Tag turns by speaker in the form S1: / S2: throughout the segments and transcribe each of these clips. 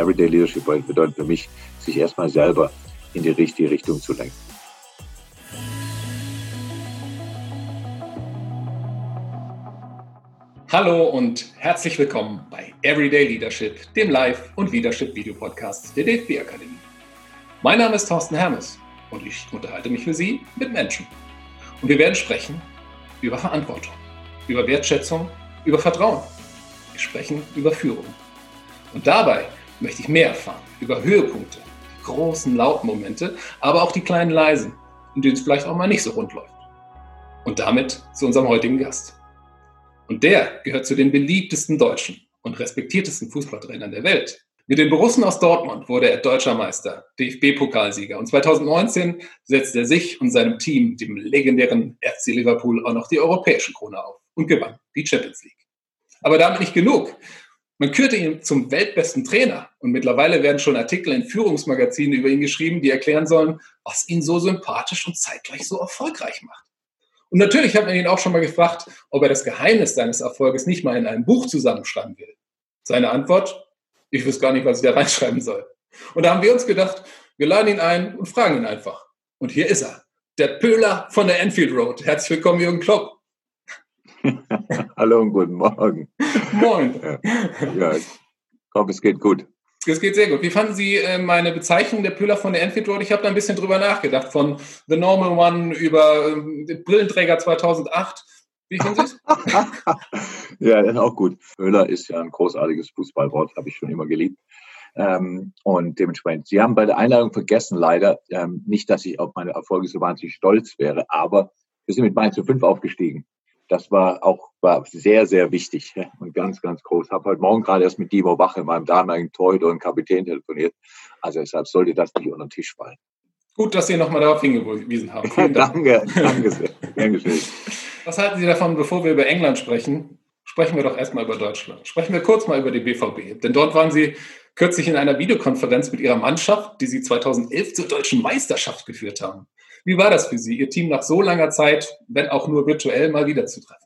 S1: Everyday Leadership bedeutet für mich, sich erstmal selber in die richtige Richtung zu lenken.
S2: Hallo und herzlich willkommen bei Everyday Leadership, dem Live- und Leadership-Video-Podcast der DFB Akademie. Mein Name ist Thorsten Hermes und ich unterhalte mich für Sie mit Menschen. Und wir werden sprechen über Verantwortung, über Wertschätzung, über Vertrauen. Wir sprechen über Führung. Und dabei möchte ich mehr erfahren über Höhepunkte, die großen lauten Momente, aber auch die kleinen leisen, in denen es vielleicht auch mal nicht so rund läuft. Und damit zu unserem heutigen Gast. Und der gehört zu den beliebtesten Deutschen und respektiertesten Fußballtrainern der Welt. Mit den Borussen aus Dortmund wurde er deutscher Meister, DFB-Pokalsieger und 2019 setzte er sich und seinem Team, dem legendären FC Liverpool, auch noch die europäische Krone auf und gewann die Champions League. Aber damit nicht genug. Man kürte ihn zum weltbesten Trainer und mittlerweile werden schon Artikel in Führungsmagazinen über ihn geschrieben, die erklären sollen, was ihn so sympathisch und zeitgleich so erfolgreich macht. Und natürlich hat man ihn auch schon mal gefragt, ob er das Geheimnis seines Erfolges nicht mal in einem Buch zusammenschreiben will. Seine Antwort, ich wüsste gar nicht, was ich da reinschreiben soll. Und da haben wir uns gedacht, wir laden ihn ein und fragen ihn einfach. Und hier ist er, der Pöhler von der Enfield Road. Herzlich willkommen, Jürgen Klopp.
S1: Hallo und guten Morgen.
S2: Moin.
S1: Ja, ich hoffe, es geht gut.
S2: Es geht sehr gut. Wie fanden Sie äh, meine Bezeichnung der Pöhler von der Enfield Road? Ich habe da ein bisschen drüber nachgedacht, von The Normal One über äh, Brillenträger 2008. Wie finden Sie es?
S1: ja, das ist auch gut. Pöhler ist ja ein großartiges Fußballwort, habe ich schon immer geliebt. Ähm, und dementsprechend, Sie haben bei der Einladung vergessen, leider, ähm, nicht, dass ich auf meine Erfolge so wahnsinnig stolz wäre, aber wir sind mit Mainz zu 5 aufgestiegen das war auch war sehr, sehr wichtig und ganz, ganz groß. Habe heute Morgen gerade erst mit Dimo Wache, meinem damaligen Torhüter und Kapitän, telefoniert. Also deshalb sollte das nicht unter den Tisch fallen.
S2: Gut, dass Sie nochmal darauf hingewiesen haben.
S1: Dank. danke, danke sehr. Dankeschön.
S2: Was halten Sie davon, bevor wir über England sprechen? Sprechen wir doch erstmal über Deutschland. Sprechen wir kurz mal über die BVB. Denn dort waren Sie kürzlich in einer Videokonferenz mit Ihrer Mannschaft, die Sie 2011 zur deutschen Meisterschaft geführt haben. Wie war das für Sie, Ihr Team nach so langer Zeit, wenn auch nur virtuell, mal wieder zu treffen?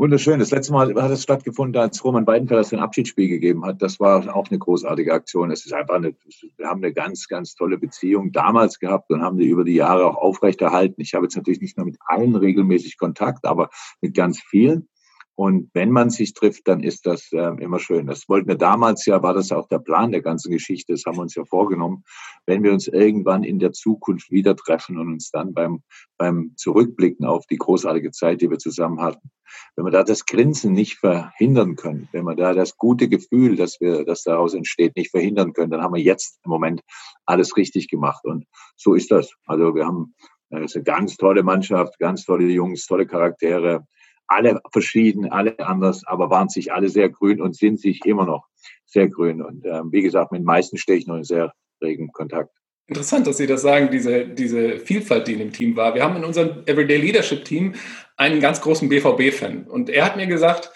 S1: Wunderschön. Das letzte Mal hat es stattgefunden, als Roman Weidenfeller sein Abschiedsspiel gegeben hat. Das war auch eine großartige Aktion. Es ist einfach eine, wir haben eine ganz, ganz tolle Beziehung damals gehabt und haben die über die Jahre auch aufrechterhalten. Ich habe jetzt natürlich nicht nur mit allen regelmäßig Kontakt, aber mit ganz vielen. Und wenn man sich trifft, dann ist das äh, immer schön. Das wollten wir damals ja, war das auch der Plan der ganzen Geschichte. Das haben wir uns ja vorgenommen. Wenn wir uns irgendwann in der Zukunft wieder treffen und uns dann beim, beim Zurückblicken auf die großartige Zeit, die wir zusammen hatten, wenn wir da das Grinsen nicht verhindern können, wenn wir da das gute Gefühl, dass wir, das daraus entsteht, nicht verhindern können, dann haben wir jetzt im Moment alles richtig gemacht. Und so ist das. Also wir haben äh, es ist eine ganz tolle Mannschaft, ganz tolle Jungs, tolle Charaktere alle verschieden, alle anders, aber waren sich alle sehr grün und sind sich immer noch sehr grün. Und ähm, wie gesagt, mit den meisten stehe ich noch in sehr regen Kontakt.
S2: Interessant, dass Sie das sagen, diese, diese Vielfalt, die in dem Team war. Wir haben in unserem Everyday Leadership Team einen ganz großen BVB-Fan. Und er hat mir gesagt,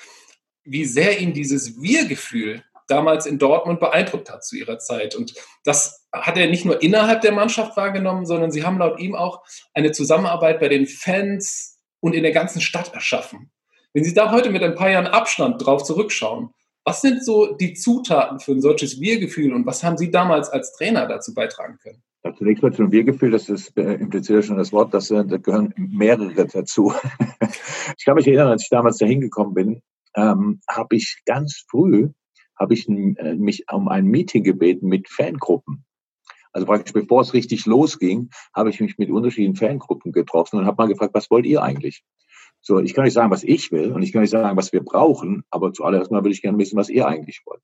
S2: wie sehr ihn dieses Wir-Gefühl damals in Dortmund beeindruckt hat zu ihrer Zeit. Und das hat er nicht nur innerhalb der Mannschaft wahrgenommen, sondern sie haben laut ihm auch eine Zusammenarbeit bei den Fans, und in der ganzen Stadt erschaffen. Wenn Sie da heute mit ein paar Jahren Abstand drauf zurückschauen, was sind so die Zutaten für ein solches Wir-Gefühl und was haben Sie damals als Trainer dazu beitragen können?
S1: Ja, zunächst mal zum Wir-Gefühl, das ist, äh, impliziert schon das Wort, dass, äh, da gehören mehrere dazu. ich kann mich erinnern, als ich damals da hingekommen bin, ähm, habe ich ganz früh, habe ich äh, mich um ein Meeting gebeten mit Fangruppen. Also praktisch bevor es richtig losging, habe ich mich mit unterschiedlichen Fangruppen getroffen und habe mal gefragt, was wollt ihr eigentlich? So, ich kann nicht sagen, was ich will und ich kann nicht sagen, was wir brauchen, aber zuallererst mal würde ich gerne wissen, was ihr eigentlich wollt.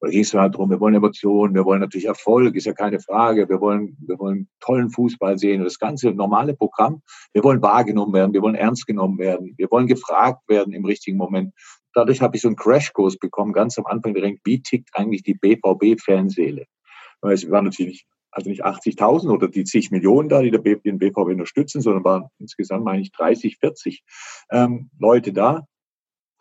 S1: Und da ging es halt darum, wir wollen Emotionen, wir wollen natürlich Erfolg, ist ja keine Frage, wir wollen, wir wollen tollen Fußball sehen und das ganze normale Programm. Wir wollen wahrgenommen werden, wir wollen ernst genommen werden, wir wollen gefragt werden im richtigen Moment. Dadurch habe ich so einen Crashkurs bekommen, ganz am Anfang direkt, wie tickt eigentlich die BVB-Fanseele? Es war natürlich also nicht 80.000 oder die zig Millionen da, die der den BVB unterstützen, sondern waren insgesamt, meine ich, 30, 40 ähm, Leute da.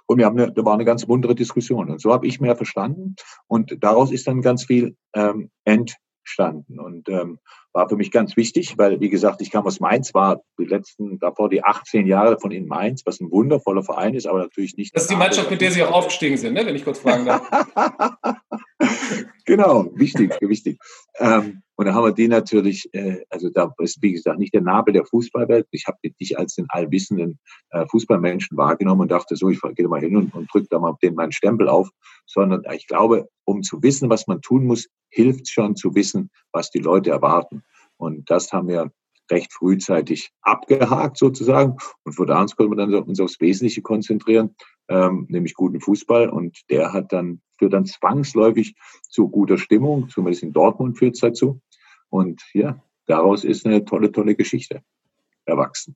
S1: Und wir haben eine, da war eine ganz muntere Diskussion. Und so habe ich mehr verstanden. Und daraus ist dann ganz viel ähm, entstanden. Und ähm, war für mich ganz wichtig, weil, wie gesagt, ich kam aus Mainz, war die letzten, davor die 18 Jahre von in Mainz, was ein wundervoller Verein ist, aber natürlich nicht.
S2: Das ist die Mannschaft, mit der Sie auch aufgestiegen sind, ne? wenn ich kurz fragen darf.
S1: genau, wichtig, wichtig. Ähm, und da haben wir die natürlich, äh, also da ist, wie gesagt, nicht der Nabel der Fußballwelt. Ich habe dich als den allwissenden äh, Fußballmenschen wahrgenommen und dachte so, ich gehe mal hin und, und drücke da mal den meinen Stempel auf, sondern ich glaube, um zu wissen, was man tun muss, hilft schon zu wissen, was die Leute erwarten. Und das haben wir recht frühzeitig abgehakt sozusagen. Und von da an können wir dann uns aufs Wesentliche konzentrieren, ähm, nämlich guten Fußball. Und der hat dann, führt dann zwangsläufig zu guter Stimmung, zumindest in Dortmund führt es dazu. Und ja, daraus ist eine tolle, tolle Geschichte erwachsen.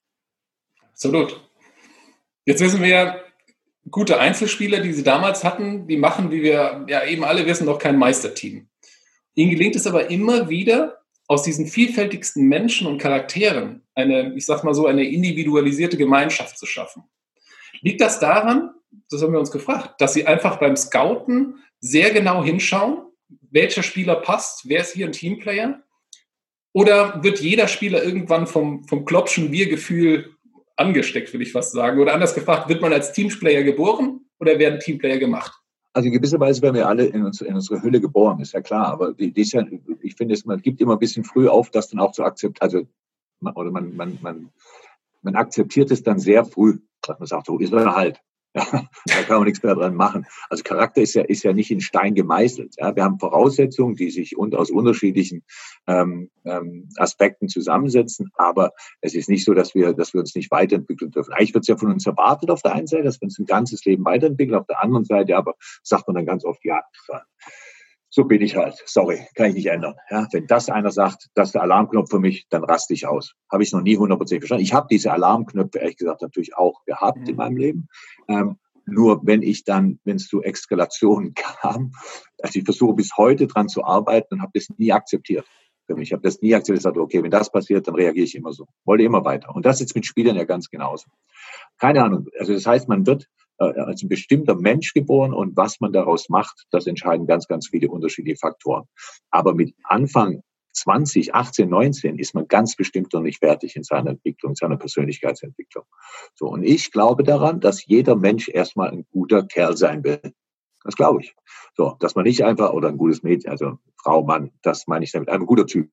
S2: Absolut. Jetzt wissen wir ja, gute Einzelspieler, die sie damals hatten, die machen, wie wir ja eben alle wissen, noch kein Meisterteam. Ihnen gelingt es aber immer wieder, aus diesen vielfältigsten Menschen und Charakteren eine, ich sag mal so, eine individualisierte Gemeinschaft zu schaffen. Liegt das daran, das haben wir uns gefragt, dass Sie einfach beim Scouten sehr genau hinschauen, welcher Spieler passt, wer ist hier ein Teamplayer? Oder wird jeder Spieler irgendwann vom, vom Klopschen Wir-Gefühl angesteckt, will ich fast sagen? Oder anders gefragt, wird man als Teamplayer geboren oder werden Teamplayer gemacht?
S1: Also in gewisser Weise werden wir alle in, uns, in unsere Hülle geboren, ist ja klar. Aber die, die ist ja, ich finde, man gibt immer ein bisschen früh auf, das dann auch zu akzeptieren. Also, oder man, man, man, man akzeptiert es dann sehr früh. Man sagt, so ist er halt. da kann man nichts mehr dran machen. Also Charakter ist ja, ist ja nicht in Stein gemeißelt. Ja? Wir haben Voraussetzungen, die sich und aus unterschiedlichen ähm, ähm, Aspekten zusammensetzen, aber es ist nicht so, dass wir, dass wir uns nicht weiterentwickeln dürfen. Eigentlich wird es ja von uns erwartet auf der einen Seite, dass wir uns ein ganzes Leben weiterentwickeln, auf der anderen Seite aber sagt man dann ganz oft, ja, so bin ich halt. Sorry, kann ich nicht ändern. Ja, wenn das einer sagt, das ist der Alarmknopf für mich, dann raste ich aus. Habe ich noch nie hundertprozentig verstanden. Ich habe diese Alarmknöpfe ehrlich gesagt natürlich auch gehabt mhm. in meinem Leben. Ähm, nur wenn ich dann, wenn es zu Eskalationen kam, also ich versuche bis heute dran zu arbeiten und habe das nie akzeptiert. Für mich. Ich habe das nie akzeptiert. Ich sagte, okay, wenn das passiert, dann reagiere ich immer so. Wollte immer weiter. Und das ist mit Spielern ja ganz genauso. Keine Ahnung. Also das heißt, man wird als ein bestimmter Mensch geboren und was man daraus macht, das entscheiden ganz, ganz viele unterschiedliche Faktoren. Aber mit Anfang 20, 18, 19 ist man ganz bestimmt noch nicht fertig in seiner Entwicklung, seiner Persönlichkeitsentwicklung. So. Und ich glaube daran, dass jeder Mensch erstmal ein guter Kerl sein will. Das glaube ich. So, dass man nicht einfach, oder ein gutes Mädchen, also Frau, Mann, das meine ich damit, ein guter Typ.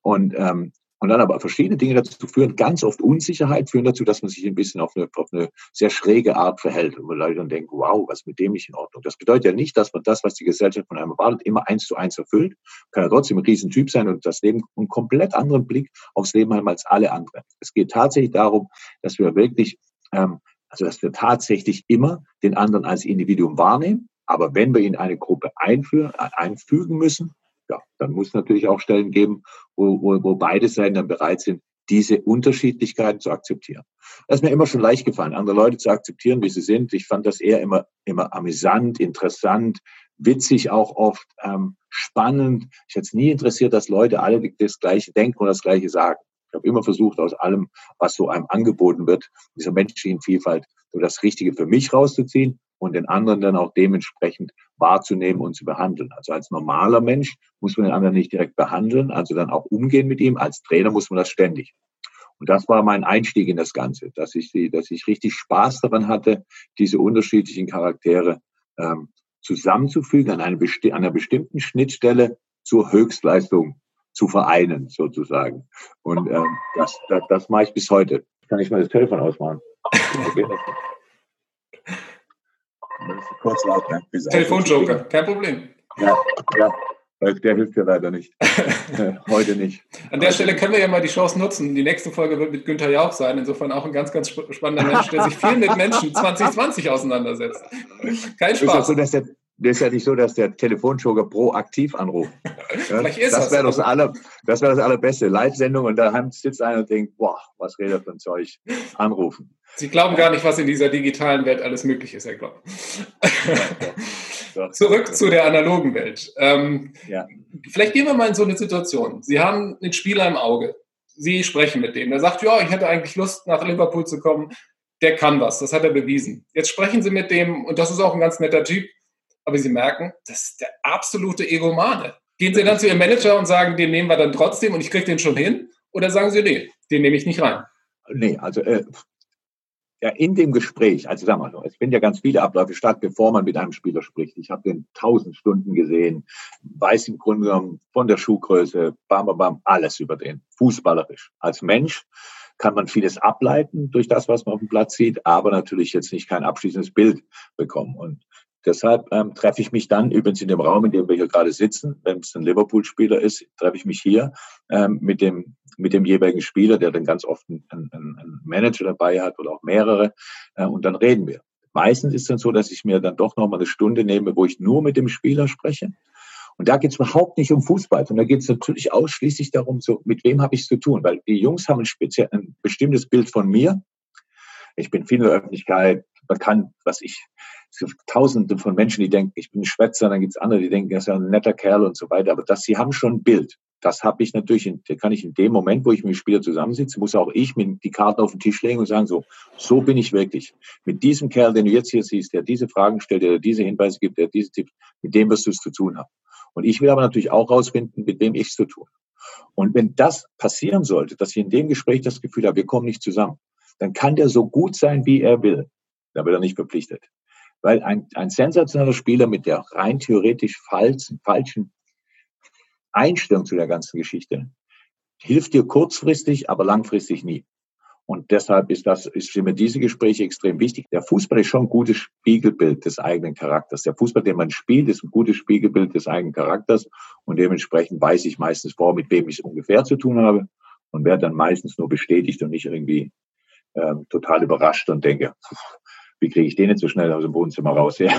S1: Und ähm, und dann aber verschiedene Dinge dazu führen, ganz oft Unsicherheit führen dazu, dass man sich ein bisschen auf eine, auf eine sehr schräge Art verhält. Und Leute dann denken, wow, was mit dem nicht in Ordnung. Das bedeutet ja nicht, dass man das, was die Gesellschaft von einem erwartet, immer eins zu eins erfüllt. Kann ja trotzdem ein Riesentyp sein und das Leben einen komplett anderen Blick aufs Leben haben als alle anderen. Es geht tatsächlich darum, dass wir wirklich, ähm, also dass wir tatsächlich immer den anderen als Individuum wahrnehmen. Aber wenn wir ihn in eine Gruppe einfügen müssen, ja, dann muss es natürlich auch Stellen geben, wo, wo, wo beide Seiten dann bereit sind, diese Unterschiedlichkeiten zu akzeptieren. Das ist mir immer schon leicht gefallen, andere Leute zu akzeptieren, wie sie sind. Ich fand das eher immer, immer amüsant, interessant, witzig auch oft, ähm, spannend. Ich hätte es nie interessiert, dass Leute alle das Gleiche denken und das Gleiche sagen. Ich habe immer versucht, aus allem, was so einem angeboten wird, dieser menschlichen Vielfalt, so das Richtige für mich rauszuziehen und den anderen dann auch dementsprechend wahrzunehmen und zu behandeln. Also als normaler Mensch muss man den anderen nicht direkt behandeln, also dann auch umgehen mit ihm. Als Trainer muss man das ständig. Und das war mein Einstieg in das Ganze, dass ich, dass ich richtig Spaß daran hatte, diese unterschiedlichen Charaktere ähm, zusammenzufügen an, eine, an einer bestimmten Schnittstelle zur Höchstleistung zu vereinen, sozusagen. Und ähm, das, das, das mache ich bis heute. Kann ich mal das Telefon ausmachen? Okay.
S2: Kurz laut, ne? Telefonjoker, kein Problem. Ja,
S1: ja. Der hilft ja leider nicht. Heute nicht.
S2: An der Stelle können wir ja mal die Chance nutzen. Die nächste Folge wird mit Günther Jauch sein. Insofern auch ein ganz, ganz spannender Mensch, der sich viel mit Menschen 2020 auseinandersetzt. Kein Spaß.
S1: So, dass der, das ist ja nicht so, dass der Telefonjoker proaktiv anruft. Ja? das wäre das, aller, das, wär das Allerbeste. Live-Sendung und da sitzt einer und denkt, boah, was redet für ein Zeug? Anrufen.
S2: Sie glauben gar nicht, was in dieser digitalen Welt alles möglich ist, Herr Klopp. Zurück zu der analogen Welt. Ähm, ja. Vielleicht gehen wir mal in so eine Situation. Sie haben einen Spieler im Auge. Sie sprechen mit dem. Der sagt, ja, ich hätte eigentlich Lust, nach Liverpool zu kommen. Der kann was. Das hat er bewiesen. Jetzt sprechen Sie mit dem, und das ist auch ein ganz netter Typ, aber Sie merken, das ist der absolute Egomane. Gehen Sie dann zu Ihrem Manager und sagen, den nehmen wir dann trotzdem und ich kriege den schon hin? Oder sagen Sie, nee, den nehme ich nicht rein?
S1: Nee, also äh, ja, in dem Gespräch, also sagen wir mal, es finden ja ganz viele Abläufe statt, bevor man mit einem Spieler spricht. Ich habe den tausend Stunden gesehen, weiß im Grunde genommen von der Schuhgröße, bam, bam, bam, alles über den, fußballerisch. Als Mensch kann man vieles ableiten durch das, was man auf dem Platz sieht, aber natürlich jetzt nicht kein abschließendes Bild bekommen. Und Deshalb ähm, treffe ich mich dann übrigens in dem Raum, in dem wir hier gerade sitzen, wenn es ein Liverpool-Spieler ist, treffe ich mich hier ähm, mit dem mit dem jeweiligen Spieler, der dann ganz oft einen, einen, einen Manager dabei hat oder auch mehrere, äh, und dann reden wir. Meistens ist es dann so, dass ich mir dann doch noch mal eine Stunde nehme, wo ich nur mit dem Spieler spreche. Und da geht es überhaupt nicht um Fußball, sondern da geht es natürlich ausschließlich darum, so mit wem habe ich zu tun, weil die Jungs haben ein, speziell, ein bestimmtes Bild von mir. Ich bin viel in der Öffentlichkeit, bekannt, was ich, es tausende von Menschen, die denken, ich bin ein Schwätzer, dann gibt es andere, die denken, er ist ja ein netter Kerl und so weiter. Aber das, sie haben schon ein Bild. Das habe ich natürlich, in, kann ich in dem Moment, wo ich mit dem Spieler zusammensitze, muss auch ich mir die Karten auf den Tisch legen und sagen, so, so bin ich wirklich. Mit diesem Kerl, den du jetzt hier siehst, der diese Fragen stellt, der diese Hinweise gibt, der diese Tipps, mit dem wirst du es zu tun haben. Und ich will aber natürlich auch rausfinden, mit wem ich es zu tun. Und wenn das passieren sollte, dass ich in dem Gespräch das Gefühl habe, wir kommen nicht zusammen, dann kann der so gut sein, wie er will. Da wird er nicht verpflichtet. Weil ein, ein sensationeller Spieler mit der rein theoretisch falschen, falschen Einstellung zu der ganzen Geschichte hilft dir kurzfristig, aber langfristig nie. Und deshalb ist das, ist mir diese Gespräche extrem wichtig. Der Fußball ist schon ein gutes Spiegelbild des eigenen Charakters. Der Fußball, den man spielt, ist ein gutes Spiegelbild des eigenen Charakters. Und dementsprechend weiß ich meistens vor, mit wem ich es ungefähr zu tun habe und werde dann meistens nur bestätigt und nicht irgendwie ähm, total überrascht und denke, wie kriege ich den jetzt so schnell aus dem Wohnzimmer raus? Ja.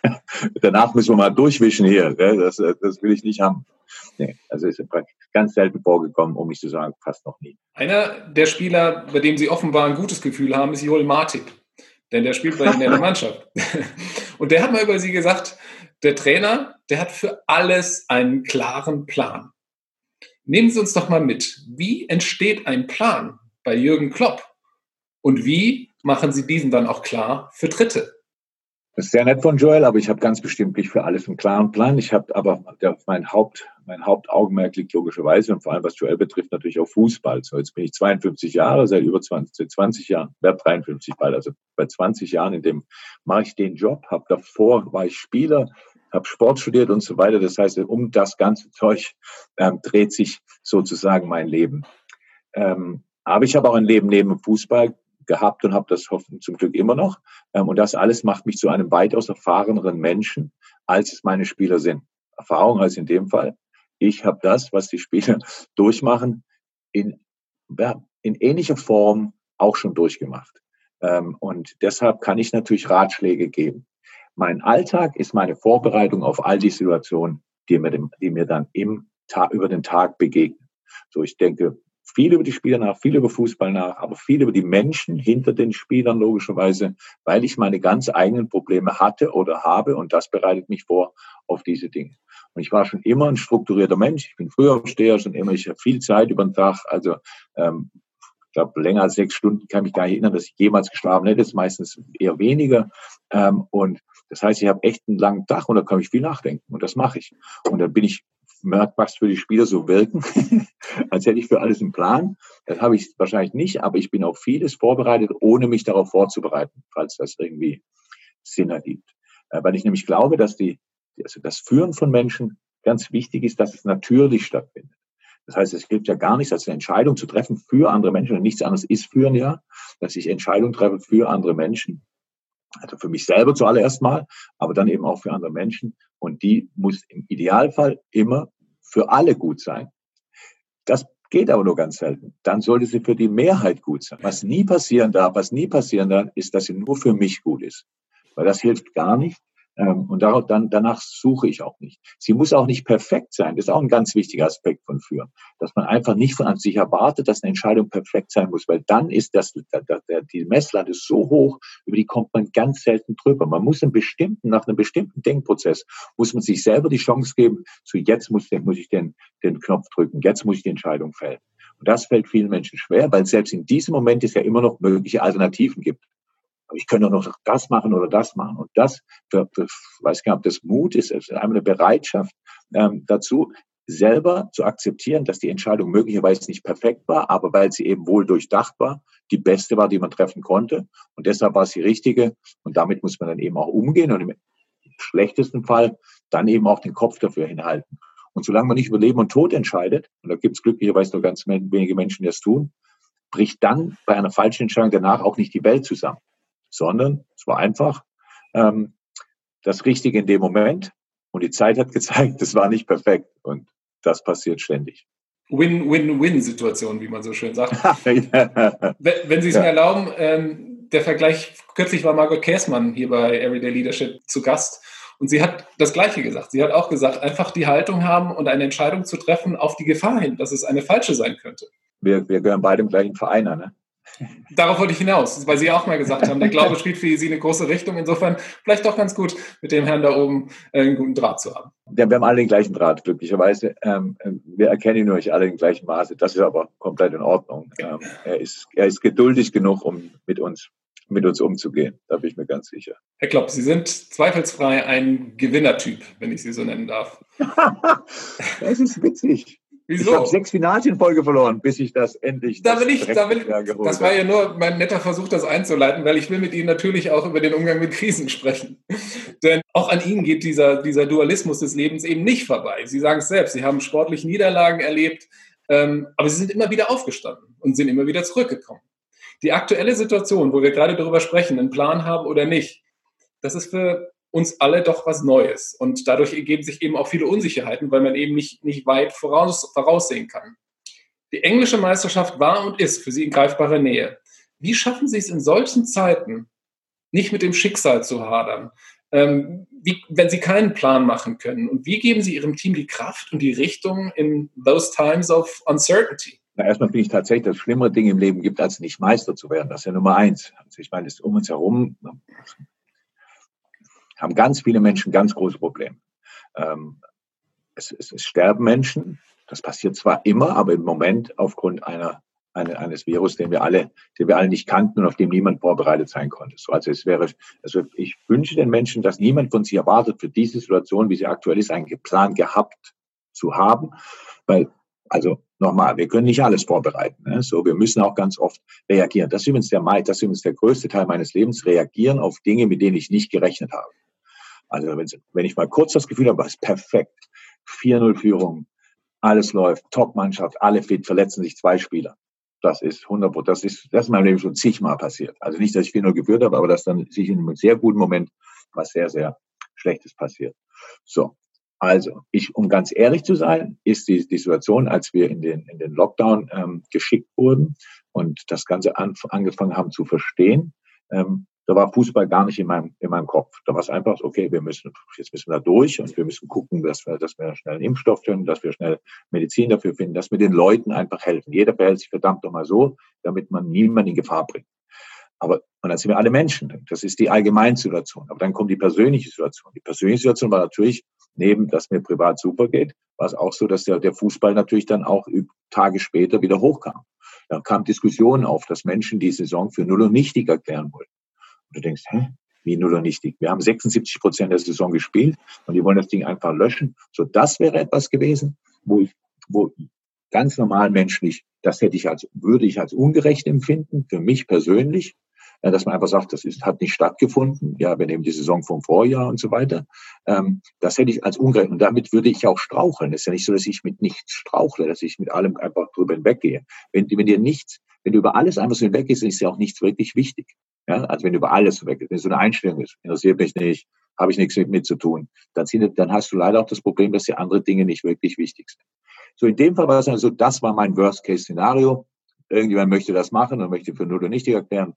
S1: Danach müssen wir mal durchwischen hier. Das, das will ich nicht haben. Nee, also ist ganz selten vorgekommen, um nicht zu sagen, fast noch nie.
S2: Einer der Spieler, bei dem Sie offenbar ein gutes Gefühl haben, ist Joel Martip. Denn der spielt bei Ihnen in der Mannschaft. Und der hat mal über Sie gesagt, der Trainer, der hat für alles einen klaren Plan. Nehmen Sie uns doch mal mit. Wie entsteht ein Plan bei Jürgen Klopp? Und wie machen Sie diesen dann auch klar für Dritte?
S1: Das ist sehr nett von Joel, aber ich habe ganz bestimmt nicht für alles einen klaren Plan. Ich habe aber der, mein Haupt, mein Hauptaugenmerk liegt logischerweise und vor allem was Joel betrifft natürlich auf Fußball. So jetzt bin ich 52 Jahre, seit über 20, 20 Jahren, werde 53 bald, also bei 20 Jahren, in dem mache ich den Job. Habe davor war ich Spieler, habe Sport studiert und so weiter. Das heißt, um das ganze Zeug ähm, dreht sich sozusagen mein Leben. Ähm, aber ich habe auch ein Leben neben Fußball gehabt und habe das hoffentlich zum Glück immer noch. Ähm, und das alles macht mich zu einem weitaus erfahreneren Menschen, als es meine Spieler sind. Erfahrung als in dem Fall. Ich habe das, was die Spieler durchmachen, in, ja, in ähnlicher Form auch schon durchgemacht. Ähm, und deshalb kann ich natürlich Ratschläge geben. Mein Alltag ist meine Vorbereitung auf all die Situationen, die mir, die mir dann im Tag, über den Tag begegnen. So, ich denke viel über die Spieler nach, viel über Fußball nach, aber viel über die Menschen hinter den Spielern logischerweise, weil ich meine ganz eigenen Probleme hatte oder habe und das bereitet mich vor auf diese Dinge. Und ich war schon immer ein strukturierter Mensch. Ich bin früher aufsteher, schon immer, ich habe viel Zeit über den Tag, also ähm, ich glaube, länger als sechs Stunden kann mich gar nicht erinnern, dass ich jemals geschlafen hätte, das ist meistens eher weniger. Ähm, und das heißt, ich habe echt einen langen Tag und da kann ich viel nachdenken und das mache ich. Und dann bin ich was für die Spieler so wirken, als hätte ich für alles einen Plan. Das habe ich wahrscheinlich nicht, aber ich bin auf vieles vorbereitet, ohne mich darauf vorzubereiten, falls das irgendwie Sinn ergibt. Äh, weil ich nämlich glaube, dass die, also das Führen von Menschen ganz wichtig ist, dass es natürlich stattfindet. Das heißt, es hilft ja gar nichts, als eine Entscheidung zu treffen für andere Menschen und nichts anderes ist führen ja, dass ich Entscheidungen treffe für andere Menschen. Also für mich selber zuallererst mal, aber dann eben auch für andere Menschen. Und die muss im Idealfall immer für alle gut sein. Das geht aber nur ganz selten. Dann sollte sie für die Mehrheit gut sein. Was nie passieren darf, was nie passieren darf, ist, dass sie nur für mich gut ist. Weil das hilft gar nicht. Ähm, und dann, danach suche ich auch nicht. Sie muss auch nicht perfekt sein. Das ist auch ein ganz wichtiger Aspekt von Führen. Dass man einfach nicht von sich erwartet, dass eine Entscheidung perfekt sein muss, weil dann ist das, die Messlatte so hoch, über die kommt man ganz selten drüber. Man muss einen bestimmten, nach einem bestimmten Denkprozess, muss man sich selber die Chance geben, zu jetzt muss, muss ich den, den Knopf drücken, jetzt muss ich die Entscheidung fällen. Und das fällt vielen Menschen schwer, weil selbst in diesem Moment es ja immer noch mögliche Alternativen gibt ich könnte noch das machen oder das machen. Und das, für, für, weiß gar nicht, ob das Mut ist, ist einmal eine Bereitschaft ähm, dazu, selber zu akzeptieren, dass die Entscheidung möglicherweise nicht perfekt war, aber weil sie eben wohl durchdacht war, die beste war, die man treffen konnte. Und deshalb war es die richtige. Und damit muss man dann eben auch umgehen und im schlechtesten Fall dann eben auch den Kopf dafür hinhalten. Und solange man nicht über Leben und Tod entscheidet, und da gibt es glücklicherweise nur ganz wenige Menschen, die das tun, bricht dann bei einer falschen Entscheidung danach auch nicht die Welt zusammen, sondern es war einfach ähm, das Richtige in dem Moment. Und die Zeit hat gezeigt, das war nicht perfekt. Und das passiert ständig.
S2: Win-Win-Win-Situation, wie man so schön sagt. Wenn Sie es ja. mir erlauben, ähm, der Vergleich, kürzlich war Margot Käßmann hier bei Everyday Leadership zu Gast und sie hat das Gleiche gesagt. Sie hat auch gesagt, einfach die Haltung haben und eine Entscheidung zu treffen auf die Gefahr hin, dass es eine falsche sein könnte.
S1: Wir, wir gehören beide im gleichen Verein an, ne?
S2: Darauf wollte ich hinaus, weil Sie auch mal gesagt haben, der Glaube spielt für Sie eine große Richtung. Insofern vielleicht doch ganz gut, mit dem Herrn da oben äh, einen guten Draht zu haben.
S1: Ja, wir haben alle den gleichen Draht, glücklicherweise. Ähm, wir erkennen ihn euch alle in gleichem Maße. Das ist aber komplett in Ordnung. Ähm, er, ist, er ist geduldig genug, um mit uns, mit uns umzugehen. Da bin ich mir ganz sicher.
S2: Herr Klopp, Sie sind zweifelsfrei ein Gewinnertyp, wenn ich Sie so nennen darf.
S1: das ist witzig. Wieso? Ich habe sechs Finals in Folge verloren, bis ich das endlich.
S2: Da will ich, da will, das war ja nur mein netter Versuch, das einzuleiten, weil ich will mit Ihnen natürlich auch über den Umgang mit Krisen sprechen. Denn auch an Ihnen geht dieser, dieser Dualismus des Lebens eben nicht vorbei. Sie sagen es selbst, Sie haben sportliche Niederlagen erlebt, ähm, aber Sie sind immer wieder aufgestanden und sind immer wieder zurückgekommen. Die aktuelle Situation, wo wir gerade darüber sprechen, einen Plan haben oder nicht, das ist für uns alle doch was Neues. Und dadurch ergeben sich eben auch viele Unsicherheiten, weil man eben nicht, nicht weit voraus, voraussehen kann. Die englische Meisterschaft war und ist für Sie in greifbarer Nähe. Wie schaffen Sie es in solchen Zeiten, nicht mit dem Schicksal zu hadern, ähm, wie, wenn Sie keinen Plan machen können? Und wie geben Sie Ihrem Team die Kraft und die Richtung in those times of uncertainty?
S1: Na, erstmal bin ich tatsächlich, dass es schlimmere Dinge im Leben gibt, als nicht Meister zu werden. Das ist ja Nummer eins. Also ich meine, es ist um uns herum haben ganz viele Menschen ganz große Probleme. Ähm, es, es, es, sterben Menschen. Das passiert zwar immer, aber im Moment aufgrund einer, eine, eines Virus, den wir alle, den wir alle nicht kannten und auf dem niemand vorbereitet sein konnte. So, also es wäre, also ich wünsche den Menschen, dass niemand von sich erwartet, für diese Situation, wie sie aktuell ist, einen Plan gehabt zu haben, weil also nochmal, wir können nicht alles vorbereiten. Ne? So, wir müssen auch ganz oft reagieren. Das ist übrigens der, das ist übrigens der größte Teil meines Lebens, reagieren auf Dinge, mit denen ich nicht gerechnet habe. Also wenn ich mal kurz das Gefühl habe, es perfekt. 4-0 Führung, alles läuft, Top-Mannschaft, alle fit, verletzen sich zwei Spieler. Das ist 100 das ist, das ist in meinem Leben schon zigmal passiert. Also nicht, dass ich 4-0 geführt habe, aber dass dann sich in einem sehr guten Moment was sehr, sehr Schlechtes passiert. So. Also, ich, um ganz ehrlich zu sein, ist die, die Situation, als wir in den, in den Lockdown ähm, geschickt wurden und das Ganze an, angefangen haben zu verstehen, ähm, da war Fußball gar nicht in meinem, in meinem Kopf. Da war es einfach, okay, wir müssen, jetzt müssen wir da durch und wir müssen gucken, dass wir, dass wir schnell einen Impfstoff finden, dass wir schnell Medizin dafür finden, dass wir den Leuten einfach helfen. Jeder verhält sich verdammt doch mal so, damit man niemanden in Gefahr bringt. Aber, und dann sind wir alle Menschen. Das ist die Allgemeinsituation. Aber dann kommt die persönliche Situation. Die persönliche Situation war natürlich, neben, dass mir privat super geht, war es auch so, dass der, der Fußball natürlich dann auch Tage später wieder hochkam. Da kam Diskussionen auf, dass Menschen die Saison für null und nichtig erklären wollten. Und du denkst, hä? Wie null und nichtig? Wir haben 76 Prozent der Saison gespielt und die wollen das Ding einfach löschen. So, das wäre etwas gewesen, wo ich, wo ganz normal menschlich, das hätte ich als, würde ich als ungerecht empfinden, für mich persönlich, dass man einfach sagt, das ist, hat nicht stattgefunden. Ja, wir nehmen die Saison vom Vorjahr und so weiter. Ähm, das hätte ich als ungerecht. Und damit würde ich auch straucheln. Es ist ja nicht so, dass ich mit nichts strauchle, dass ich mit allem einfach drüber hinweggehe. Wenn, wenn dir nichts, wenn du über alles einfach so hinweggehst, ist ja auch nichts wirklich wichtig. Ja, also wenn du über alles weg, wenn so eine Einstellung ist, interessiert mich nicht, habe ich nichts mit, mit zu tun, dann, sind, dann hast du leider auch das Problem, dass die andere Dinge nicht wirklich wichtig sind. So in dem Fall war es also, das war mein Worst-Case-Szenario. Irgendjemand möchte das machen und möchte für null und nichtig erklären.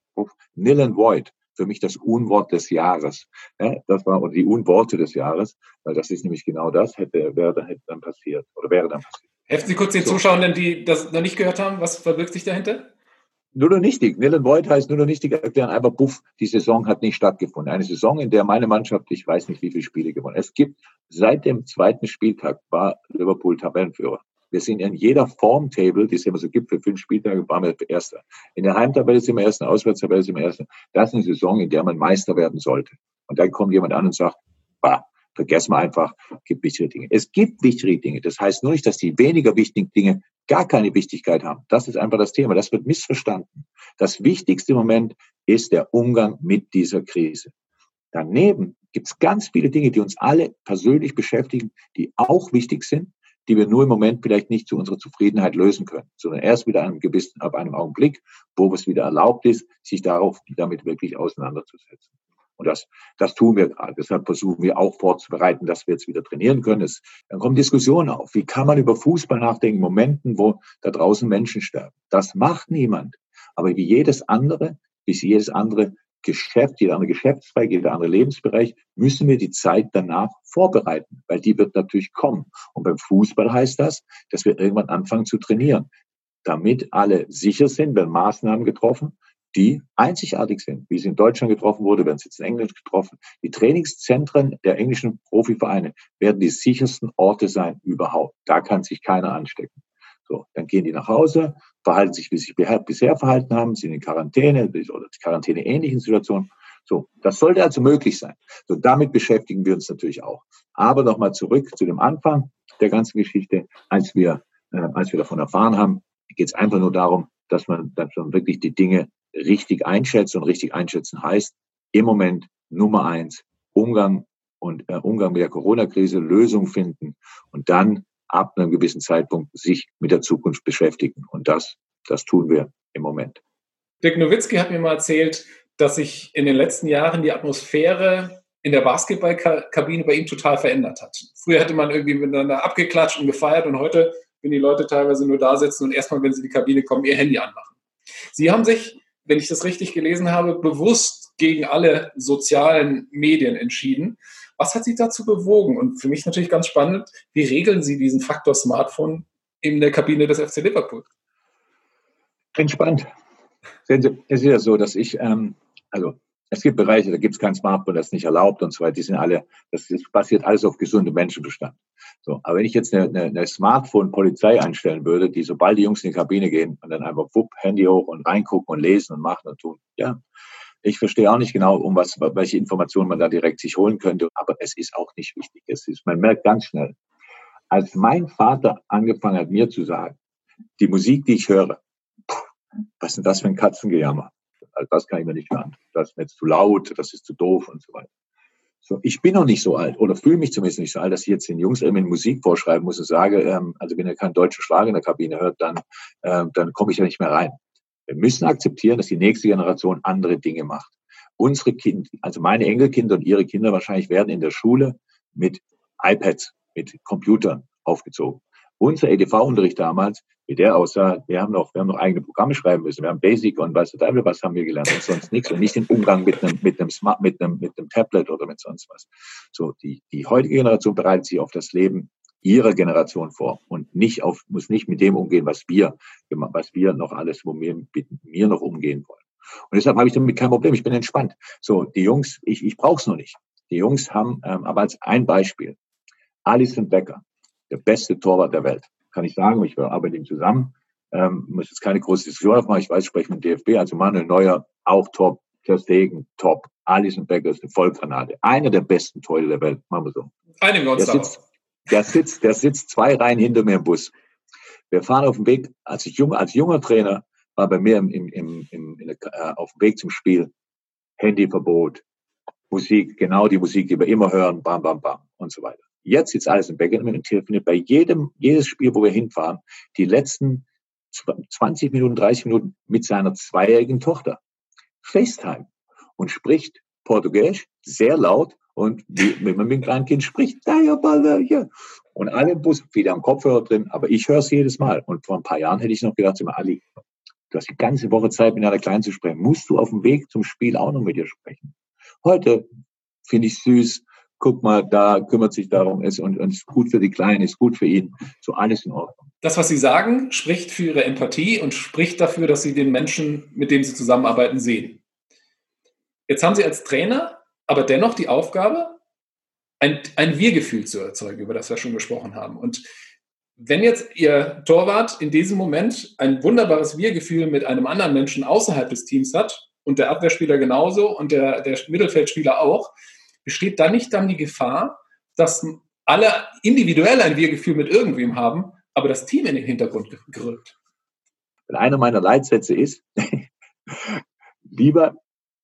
S1: Nil and void. Für mich das Unwort des Jahres. Ja, das war, oder die Unworte des Jahres, weil das ist nämlich genau das, hätte, wäre, hätte dann passiert, oder wäre dann passiert.
S2: Helfen Sie kurz den so. Zuschauern, die das noch nicht gehört haben, was verbirgt sich dahinter?
S1: Nur noch nichtig. Nil Void heißt nur noch nichtig erklären, einfach buff, die Saison hat nicht stattgefunden. Eine Saison, in der meine Mannschaft, ich weiß nicht, wie viele Spiele gewonnen. Es gibt, seit dem zweiten Spieltag war Liverpool Tabellenführer. Wir sind in jeder Formtable, die es immer so gibt, für fünf Spieltage waren wir Erster. In der Heimtabelle sind wir Erster, Auswärtstabelle sind wir Erster. Das ist eine Saison, in der man Meister werden sollte. Und dann kommt jemand an und sagt, bah, vergessen wir einfach, gibt wichtige Dinge. Es gibt wichtige Dinge. Das heißt nur nicht, dass die weniger wichtigen Dinge gar keine Wichtigkeit haben. Das ist einfach das Thema. Das wird missverstanden. Das wichtigste Moment ist der Umgang mit dieser Krise. Daneben gibt es ganz viele Dinge, die uns alle persönlich beschäftigen, die auch wichtig sind, die wir nur im Moment vielleicht nicht zu unserer Zufriedenheit lösen können, sondern erst wieder einem gewissen, ab einem Augenblick, wo es wieder erlaubt ist, sich darauf, damit wirklich auseinanderzusetzen. Und das, das tun wir gerade. Deshalb versuchen wir auch vorzubereiten, dass wir jetzt wieder trainieren können. Es, dann kommen Diskussionen auf. Wie kann man über Fußball nachdenken, Momenten, wo da draußen Menschen sterben? Das macht niemand. Aber wie jedes andere, wie jedes andere Geschäft, jeder andere Geschäftszweig, jeder andere Lebensbereich, müssen wir die Zeit danach vorbereiten, weil die wird natürlich kommen. Und beim Fußball heißt das, dass wir irgendwann anfangen zu trainieren, damit alle sicher sind, werden Maßnahmen getroffen, die einzigartig sind. Wie es in Deutschland getroffen wurde, werden es jetzt in Englisch getroffen. Die Trainingszentren der englischen Profivereine werden die sichersten Orte sein überhaupt. Da kann sich keiner anstecken. So, dann gehen die nach Hause, verhalten sich, wie sie sich bisher verhalten haben, sind in Quarantäne oder Quarantäne ähnlichen Situationen. So, das sollte also möglich sein. So, damit beschäftigen wir uns natürlich auch. Aber nochmal zurück zu dem Anfang der ganzen Geschichte, als wir, äh, als wir davon erfahren haben, geht es einfach nur darum, dass man, dass man wirklich die Dinge richtig einschätzt und richtig einschätzen heißt, im Moment Nummer eins, Umgang und äh, Umgang mit der Corona-Krise, Lösung finden und dann ab einem gewissen Zeitpunkt sich mit der Zukunft beschäftigen. Und das, das tun wir im Moment.
S2: Dirk Nowitzki hat mir mal erzählt, dass sich in den letzten Jahren die Atmosphäre in der Basketballkabine bei ihm total verändert hat. Früher hätte man irgendwie miteinander abgeklatscht und gefeiert und heute, wenn die Leute teilweise nur da sitzen und erstmal, wenn sie in die Kabine kommen, ihr Handy anmachen. Sie haben sich, wenn ich das richtig gelesen habe, bewusst gegen alle sozialen Medien entschieden. Was hat Sie dazu bewogen? Und für mich natürlich ganz spannend, wie regeln Sie diesen Faktor Smartphone in der Kabine des FC Liverpool?
S1: Entspannt. Es ist ja so, dass ich, ähm, also es gibt Bereiche, da gibt es kein Smartphone, das ist nicht erlaubt und so weiter. Die sind alle, das ist, basiert alles auf gesundem Menschenbestand. So, aber wenn ich jetzt eine, eine, eine Smartphone-Polizei einstellen würde, die sobald die Jungs in die Kabine gehen und dann einfach wupp, Handy hoch und reingucken und lesen und machen und tun, ja, ich verstehe auch nicht genau, um was, welche Informationen man da direkt sich holen könnte, aber es ist auch nicht wichtig. Es ist, man merkt ganz schnell, als mein Vater angefangen hat, mir zu sagen, die Musik, die ich höre, was ist denn das für ein Katzengejammer? Also das kann ich mir nicht hören. Das ist mir jetzt zu laut, das ist zu doof und so weiter. So, ich bin noch nicht so alt oder fühle mich zumindest nicht so alt, dass ich jetzt den Jungs irgendwie Musik vorschreiben muss und sage, ähm, also wenn ihr keinen deutschen Schlag in der Kabine hört, dann, ähm, dann komme ich ja nicht mehr rein. Wir müssen akzeptieren, dass die nächste Generation andere Dinge macht. Unsere Kinder, also meine Enkelkinder und ihre Kinder wahrscheinlich werden in der Schule mit iPads, mit Computern aufgezogen. Unser EDV-Unterricht damals, wie der aussah, wir haben noch, wir haben noch eigene Programme schreiben müssen. Wir haben Basic und was, was haben wir gelernt und sonst nichts und nicht den Umgang mit einem, mit einem Smart, mit einem, mit einem Tablet oder mit sonst was. So, die, die heutige Generation bereitet sich auf das Leben ihrer Generation vor und nicht auf, muss nicht mit dem umgehen, was wir, was wir noch alles, wo wir mit mir noch umgehen wollen. Und deshalb habe ich damit kein Problem. Ich bin entspannt. So, die Jungs, ich, ich brauche es noch nicht. Die Jungs haben, ähm, aber als ein Beispiel, Alison Becker, der beste Torwart der Welt, kann ich sagen. Ich arbeite ihm zusammen. Ähm, muss jetzt keine große Diskussion aufmachen. Ich weiß, ich spreche mit dem DFB. Also Manuel Neuer, auch top. Ter Stegen, top. Alison Becker ist eine Vollgranate. Einer der besten Torhüter der Welt. Machen wir so.
S2: Einen wir uns
S1: sitzt, der sitzt, der sitzt zwei Reihen hinter mir im Bus. Wir fahren auf dem Weg, als ich jung, als junger Trainer war bei mir im, im, im, im, in der, äh, auf dem Weg zum Spiel Handyverbot, Musik, genau die Musik, die wir immer hören, bam, bam, bam und so weiter. Jetzt sitzt alles im Backend und telefoniert bei jedem, jedes Spiel, wo wir hinfahren, die letzten 20 Minuten, 30 Minuten mit seiner zweijährigen Tochter. FaceTime und spricht Portugiesisch sehr laut und wie, wenn man mit einem kleinen Kind spricht, da ja, ja. Und alle im Bus, wieder am Kopfhörer drin, aber ich höre es jedes Mal. Und vor ein paar Jahren hätte ich noch gedacht, immer, Ali, du hast die ganze Woche Zeit, mit einer Kleinen zu sprechen. Musst du auf dem Weg zum Spiel auch noch mit ihr sprechen? Heute finde ich süß. Guck mal, da kümmert sich darum, ist und, und ist gut für die Kleinen, ist gut für ihn. So alles in Ordnung.
S2: Das, was Sie sagen, spricht für Ihre Empathie und spricht dafür, dass Sie den Menschen, mit dem Sie zusammenarbeiten, sehen. Jetzt haben Sie als Trainer aber dennoch die Aufgabe, ein, ein Wir-Gefühl zu erzeugen, über das wir schon gesprochen haben. Und Wenn jetzt Ihr Torwart in diesem Moment ein wunderbares Wir-Gefühl mit einem anderen Menschen außerhalb des Teams hat und der Abwehrspieler genauso und der, der Mittelfeldspieler auch, besteht dann nicht dann die Gefahr, dass alle individuell ein Wir-Gefühl mit irgendwem haben, aber das Team in den Hintergrund gerückt?
S1: Einer meiner Leitsätze ist, lieber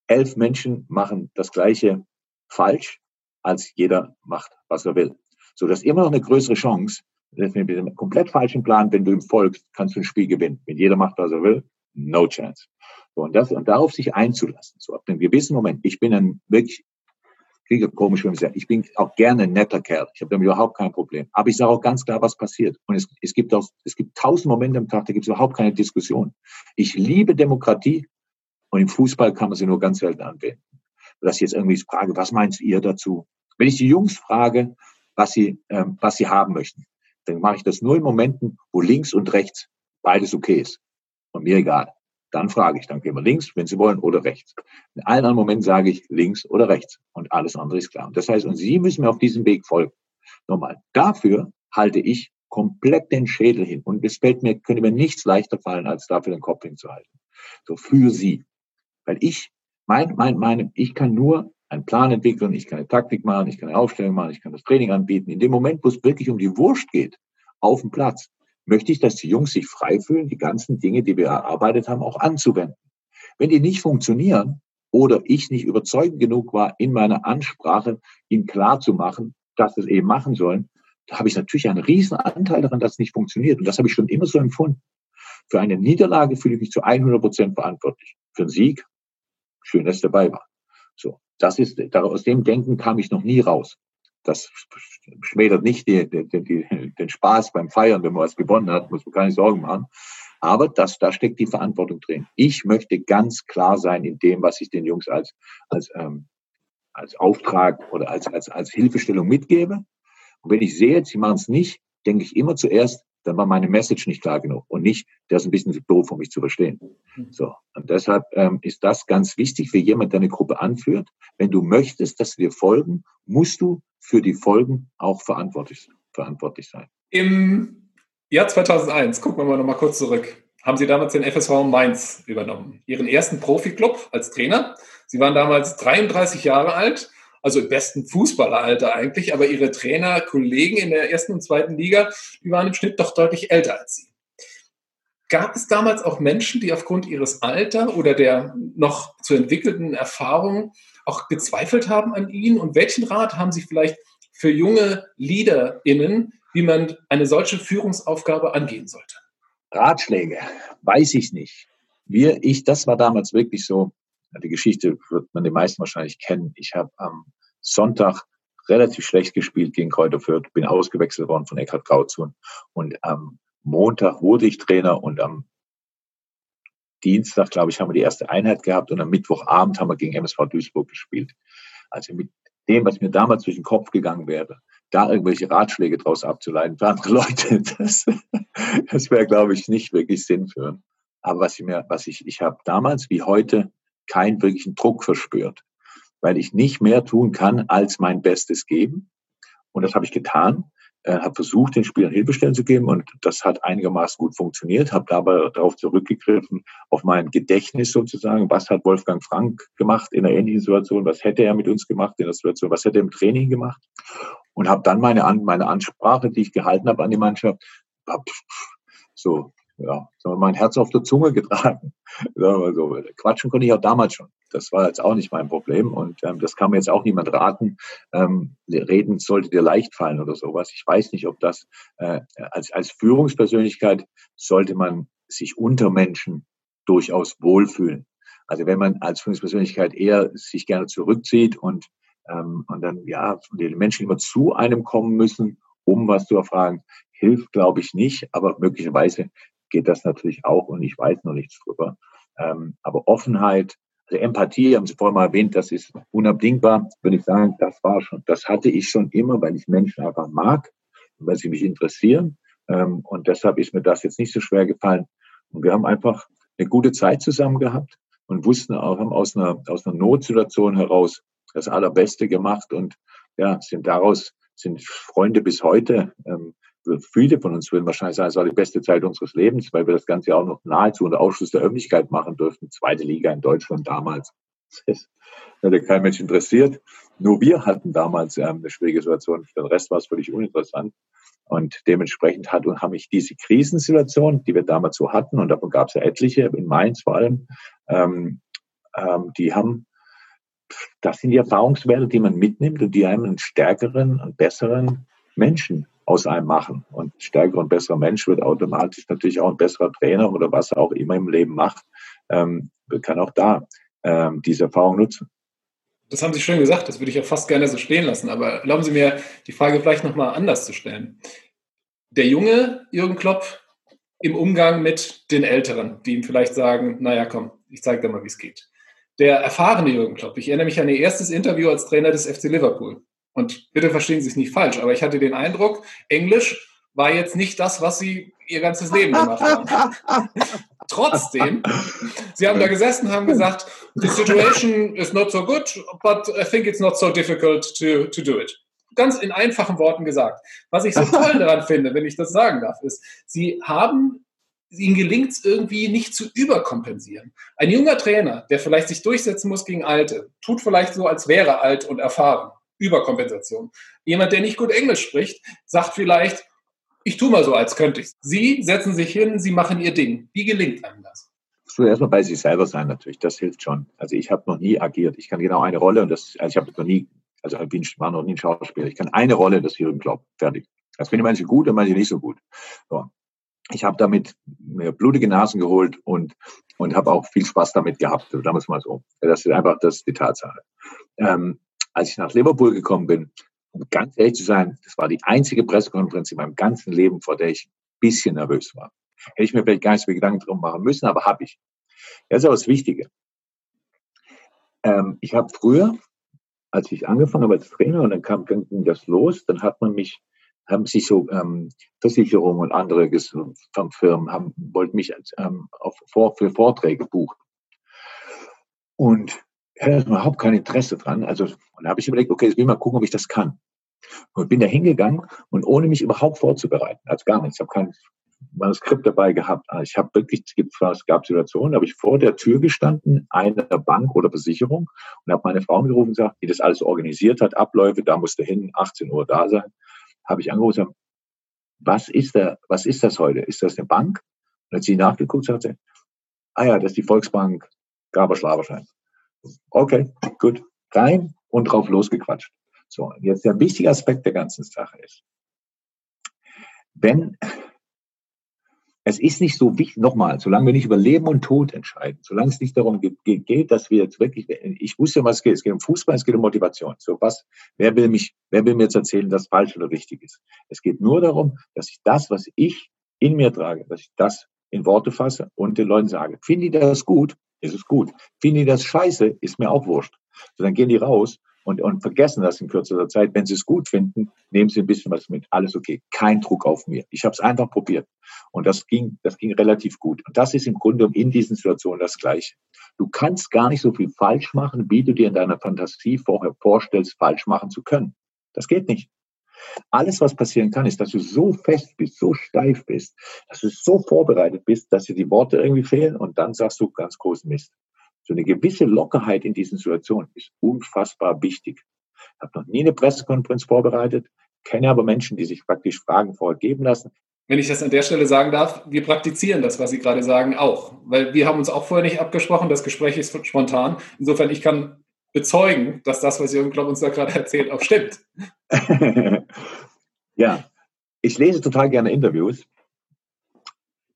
S1: elf Menschen machen das Gleiche falsch, als jeder macht, was er will. So, das ist immer noch eine größere Chance, mit einem komplett falschen Plan, wenn du ihm folgst, kannst du ein Spiel gewinnen. Wenn jeder macht, was er will, no chance. So, und, das, und darauf sich einzulassen. So, ab einem gewissen Moment. Ich bin ein wirklich, klingt komisch, wenn ich sage, ich bin auch gerne ein netter Kerl. Ich habe damit überhaupt kein Problem. Aber ich sage auch ganz klar, was passiert. Und es, es gibt auch, es gibt tausend Momente am Tag, da gibt es überhaupt keine Diskussion. Ich liebe Demokratie und im Fußball kann man sie nur ganz selten anwenden. Dass ich jetzt irgendwie frage, was meinst ihr dazu? Wenn ich die Jungs frage, was sie, ähm, was sie haben möchten, dann mache ich das nur in Momenten, wo links und rechts beides okay ist. Und mir egal. Dann frage ich, dann gehen wir links, wenn Sie wollen, oder rechts. In allen anderen Momenten sage ich links oder rechts. Und alles andere ist klar. Und das heißt, und Sie müssen mir auf diesem Weg folgen. Nochmal. Dafür halte ich komplett den Schädel hin. Und es fällt mir, könnte mir nichts leichter fallen, als dafür den Kopf hinzuhalten. So für Sie. Weil ich, mein, mein, meine, ich kann nur einen Plan entwickeln, ich kann eine Taktik machen, ich kann eine Aufstellung machen, ich kann das Training anbieten. In dem Moment, wo es wirklich um die Wurst geht, auf dem Platz, möchte ich, dass die Jungs sich frei fühlen, die ganzen Dinge, die wir erarbeitet haben, auch anzuwenden. Wenn die nicht funktionieren oder ich nicht überzeugend genug war, in meiner Ansprache ihnen klar zu machen, dass sie es eben machen sollen, da habe ich natürlich einen riesen Anteil daran, dass es nicht funktioniert. Und das habe ich schon immer so empfunden. Für eine Niederlage fühle ich mich zu 100 Prozent verantwortlich. Für einen Sieg, schön, dass ich dabei war. So. Das ist, aus dem Denken kam ich noch nie raus. Das schmälert nicht die, die, die, den Spaß beim Feiern, wenn man was gewonnen hat, muss man keine Sorgen machen. Aber das, da steckt die Verantwortung drin. Ich möchte ganz klar sein in dem, was ich den Jungs als, als, ähm, als Auftrag oder als, als, als Hilfestellung mitgebe. Und wenn ich sehe, sie machen es nicht, denke ich immer zuerst, dann war meine Message nicht klar genug und nicht, der ist ein bisschen doof, um mich zu verstehen. Mhm. So. Und deshalb ähm, ist das ganz wichtig für jemand, der eine Gruppe anführt. Wenn du möchtest, dass wir folgen, musst du für die Folgen auch verantwortlich, verantwortlich sein.
S2: Im Jahr 2001, gucken wir mal noch mal kurz zurück, haben Sie damals den FSV Mainz übernommen, Ihren ersten Profiklub als Trainer. Sie waren damals 33 Jahre alt also im besten Fußballeralter eigentlich, aber ihre Trainer, Kollegen in der ersten und zweiten Liga, die waren im Schnitt doch deutlich älter als sie. Gab es damals auch Menschen, die aufgrund ihres Alter oder der noch zu entwickelten Erfahrung auch gezweifelt haben an ihnen? Und welchen Rat haben Sie vielleicht für junge LeaderInnen, wie man eine solche Führungsaufgabe angehen sollte?
S1: Ratschläge, weiß ich nicht. Wir, ich, das war damals wirklich so, die Geschichte wird man die meisten wahrscheinlich kennen. Ich habe am Sonntag relativ schlecht gespielt gegen Kräuter Fürth, bin ausgewechselt worden von Eckhard Grauzun. Und am Montag wurde ich Trainer und am Dienstag, glaube ich, haben wir die erste Einheit gehabt und am Mittwochabend haben wir gegen MSV Duisburg gespielt. Also mit dem, was mir damals durch den Kopf gegangen wäre, da irgendwelche Ratschläge draus abzuleiten für andere Leute, das, das wäre, glaube ich, nicht wirklich sinnführend. Aber was ich mir, was ich, ich habe damals wie heute keinen wirklichen Druck verspürt, weil ich nicht mehr tun kann, als mein Bestes geben. Und das habe ich getan, äh, habe versucht, den Spielern Hilfestellen zu geben und das hat einigermaßen gut funktioniert, habe dabei darauf zurückgegriffen, auf mein Gedächtnis sozusagen, was hat Wolfgang Frank gemacht in einer ähnlichen Situation, was hätte er mit uns gemacht in der Situation, was hätte er im Training gemacht? Und habe dann meine, meine Ansprache, die ich gehalten habe an die Mannschaft, so ja, sagen mein Herz auf der Zunge getragen. Sagen wir so. Quatschen konnte ich auch damals schon. Das war jetzt auch nicht mein Problem und ähm, das kann mir jetzt auch niemand raten. Ähm, reden sollte dir leicht fallen oder sowas. Ich weiß nicht, ob das äh, als, als Führungspersönlichkeit sollte man sich unter Menschen durchaus wohlfühlen. Also wenn man als Führungspersönlichkeit eher sich gerne zurückzieht und, ähm, und dann ja die Menschen immer zu einem kommen müssen, um was zu erfragen, hilft, glaube ich, nicht. Aber möglicherweise geht das natürlich auch und ich weiß noch nichts drüber. Ähm, aber Offenheit, also Empathie, haben Sie vorhin mal erwähnt, das ist unabdingbar, würde ich sagen, das war schon, das hatte ich schon immer, weil ich Menschen einfach mag weil sie mich interessieren. Ähm, und deshalb ist mir das jetzt nicht so schwer gefallen. Und wir haben einfach eine gute Zeit zusammen gehabt und wussten auch, haben aus einer, aus einer Notsituation heraus das Allerbeste gemacht und ja, sind daraus, sind Freunde bis heute. Ähm, viele von uns würden wahrscheinlich sagen, es war die beste Zeit unseres Lebens, weil wir das Ganze auch noch nahezu unter Ausschluss der Öffentlichkeit machen durften. Zweite Liga in Deutschland damals. Das hätte kein Mensch interessiert. Nur wir hatten damals ähm, eine schwierige Situation. Für den Rest war es völlig uninteressant. Und dementsprechend hat und haben mich diese Krisensituation, die wir damals so hatten, und davon gab es ja etliche, in Mainz vor allem, ähm, ähm, die haben, das sind die Erfahrungswerte, die man mitnimmt und die einem einen stärkeren und besseren Menschen aus einem machen. Und stärkerer und besserer Mensch wird automatisch natürlich auch ein besserer Trainer oder was er auch immer im Leben macht, ähm, kann auch da ähm, diese Erfahrung nutzen.
S2: Das haben Sie schön gesagt, das würde ich ja fast gerne so stehen lassen. Aber erlauben Sie mir, die Frage vielleicht nochmal anders zu stellen. Der junge Jürgen Klopp im Umgang mit den Älteren, die ihm vielleicht sagen, naja, komm, ich zeige dir mal, wie es geht. Der erfahrene Jürgen Klopp, ich erinnere mich an Ihr erstes Interview als Trainer des FC Liverpool. Und bitte verstehen Sie es nicht falsch, aber ich hatte den Eindruck, Englisch war jetzt nicht das, was Sie Ihr ganzes Leben gemacht haben. Trotzdem, Sie haben da gesessen, haben gesagt, the situation is not so good, but I think it's not so difficult to, to do it. Ganz in einfachen Worten gesagt. Was ich so toll daran finde, wenn ich das sagen darf, ist, Sie haben ihnen gelingt es irgendwie nicht zu überkompensieren. Ein junger Trainer, der vielleicht sich durchsetzen muss gegen Alte, tut vielleicht so, als wäre alt und erfahren. Überkompensation. Jemand, der nicht gut Englisch spricht, sagt vielleicht, ich tue mal so, als könnte ich. Sie setzen sich hin, Sie machen Ihr Ding. Wie gelingt einem das?
S1: Zuerst mal bei sich selber sein natürlich, das hilft schon. Also ich habe noch nie agiert. Ich kann genau eine Rolle und das, also ich habe noch nie, also ich war noch nie ein Schauspieler. Ich kann eine Rolle, das Jürgen Klopp, fertig. Das finde ich manche gut und manche nicht so gut. So. Ich habe damit mir blutige Nasen geholt und, und habe auch viel Spaß damit gehabt. Also damals mal so. Das ist einfach das die Tatsache. Ähm, als ich nach Liverpool gekommen bin, um ganz ehrlich zu sein, das war die einzige Pressekonferenz in meinem ganzen Leben, vor der ich ein bisschen nervös war. Hätte ich mir vielleicht gar nicht so viel Gedanken drum machen müssen, aber habe ich. Das ist aber das Wichtige. Ähm, ich habe früher, als ich angefangen habe als Trainer und dann kam ging das los, dann hat man mich, haben sich so ähm, Versicherungen und andere Firmen haben, wollten mich ähm, auf, für Vorträge buchen. Und ich hatte überhaupt kein Interesse dran. Also, und da habe ich überlegt, okay, jetzt will ich mal gucken, ob ich das kann. Und bin da hingegangen und ohne mich überhaupt vorzubereiten, also gar nichts. Ich habe kein Manuskript dabei gehabt. Also ich habe wirklich, es gab Situationen, da habe ich vor der Tür gestanden, einer Bank oder Versicherung und habe meine Frau angerufen und gesagt, die das alles organisiert hat, Abläufe, da musste hin, 18 Uhr da sein, habe ich angerufen und gesagt, was ist da, was ist das heute? Ist das eine Bank? Und hat sie nachgeguckt sagte, ah ja, das ist die Volksbank Gaber-Schlaberschein. Okay, gut, rein und drauf losgequatscht. So, jetzt der wichtige Aspekt der ganzen Sache ist, wenn es ist nicht so wichtig, nochmal, solange wir nicht über Leben und Tod entscheiden, solange es nicht darum geht, dass wir jetzt wirklich, ich wusste, was es geht. Es geht um Fußball, es geht um Motivation. So was, wer will mich, wer will mir jetzt erzählen, dass falsch oder richtig ist? Es geht nur darum, dass ich das, was ich in mir trage, dass ich das in Worte fasse und den Leuten sage. Finde ich das gut? Ist es gut. Finden die das scheiße, ist mir auch wurscht. So, dann gehen die raus und, und vergessen das in kürzester Zeit. Wenn sie es gut finden, nehmen sie ein bisschen was mit. Alles okay. Kein Druck auf mir. Ich habe es einfach probiert. Und das ging, das ging relativ gut. Und das ist im Grunde in diesen Situationen das Gleiche. Du kannst gar nicht so viel falsch machen, wie du dir in deiner Fantasie vorher vorstellst, falsch machen zu können. Das geht nicht. Alles, was passieren kann, ist, dass du so fest bist, so steif bist, dass du so vorbereitet bist, dass dir die Worte irgendwie fehlen und dann sagst du ganz großen Mist. So eine gewisse Lockerheit in diesen Situationen ist unfassbar wichtig. Ich habe noch nie eine Pressekonferenz vorbereitet, kenne aber Menschen, die sich praktisch Fragen vorher geben lassen.
S2: Wenn ich das an der Stelle sagen darf, wir praktizieren das, was Sie gerade sagen, auch. Weil wir haben uns auch vorher nicht abgesprochen, das Gespräch ist spontan. Insofern, ich kann bezeugen, dass das, was Jürgen Klopp uns da gerade erzählt, auch stimmt.
S1: ja, ich lese total gerne Interviews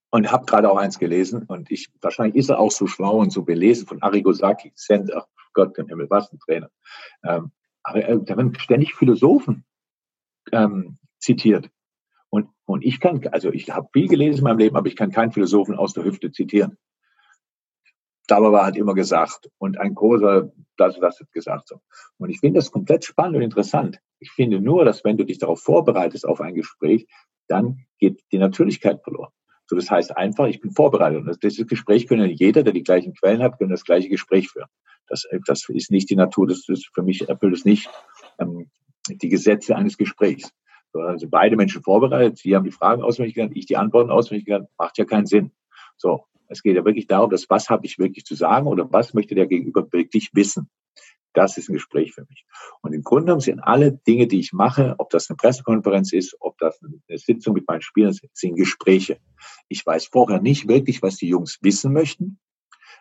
S1: und habe gerade auch eins gelesen und ich wahrscheinlich ist er auch so schlau und so belesen von Arrigo Sacchi, ach Gott im Himmel, was ein Trainer. Ähm, aber äh, da werden ständig Philosophen ähm, zitiert. Und, und ich kann, also ich habe viel gelesen in meinem Leben, aber ich kann keinen Philosophen aus der Hüfte zitieren. Dabei hat immer gesagt und ein großer, das, das hat gesagt. So. Und ich finde das komplett spannend und interessant. Ich finde nur, dass wenn du dich darauf vorbereitest auf ein Gespräch, dann geht die Natürlichkeit verloren. So, das heißt einfach, ich bin vorbereitet. Und dieses Gespräch können jeder, der die gleichen Quellen hat, können das gleiche Gespräch führen. Das, das ist nicht die Natur, das ist für mich erfüllt es nicht ähm, die Gesetze eines Gesprächs. Also beide Menschen vorbereitet. Sie haben die Fragen auswendig gelernt, ich die Antworten auswendig gelernt. Macht ja keinen Sinn. So, es geht ja wirklich darum, dass was habe ich wirklich zu sagen oder was möchte der Gegenüber wirklich wissen. Das ist ein Gespräch für mich. Und im Grunde genommen sind alle Dinge, die ich mache, ob das eine Pressekonferenz ist, ob das eine Sitzung mit meinen Spielern ist, sind Gespräche. Ich weiß vorher nicht wirklich, was die Jungs wissen möchten,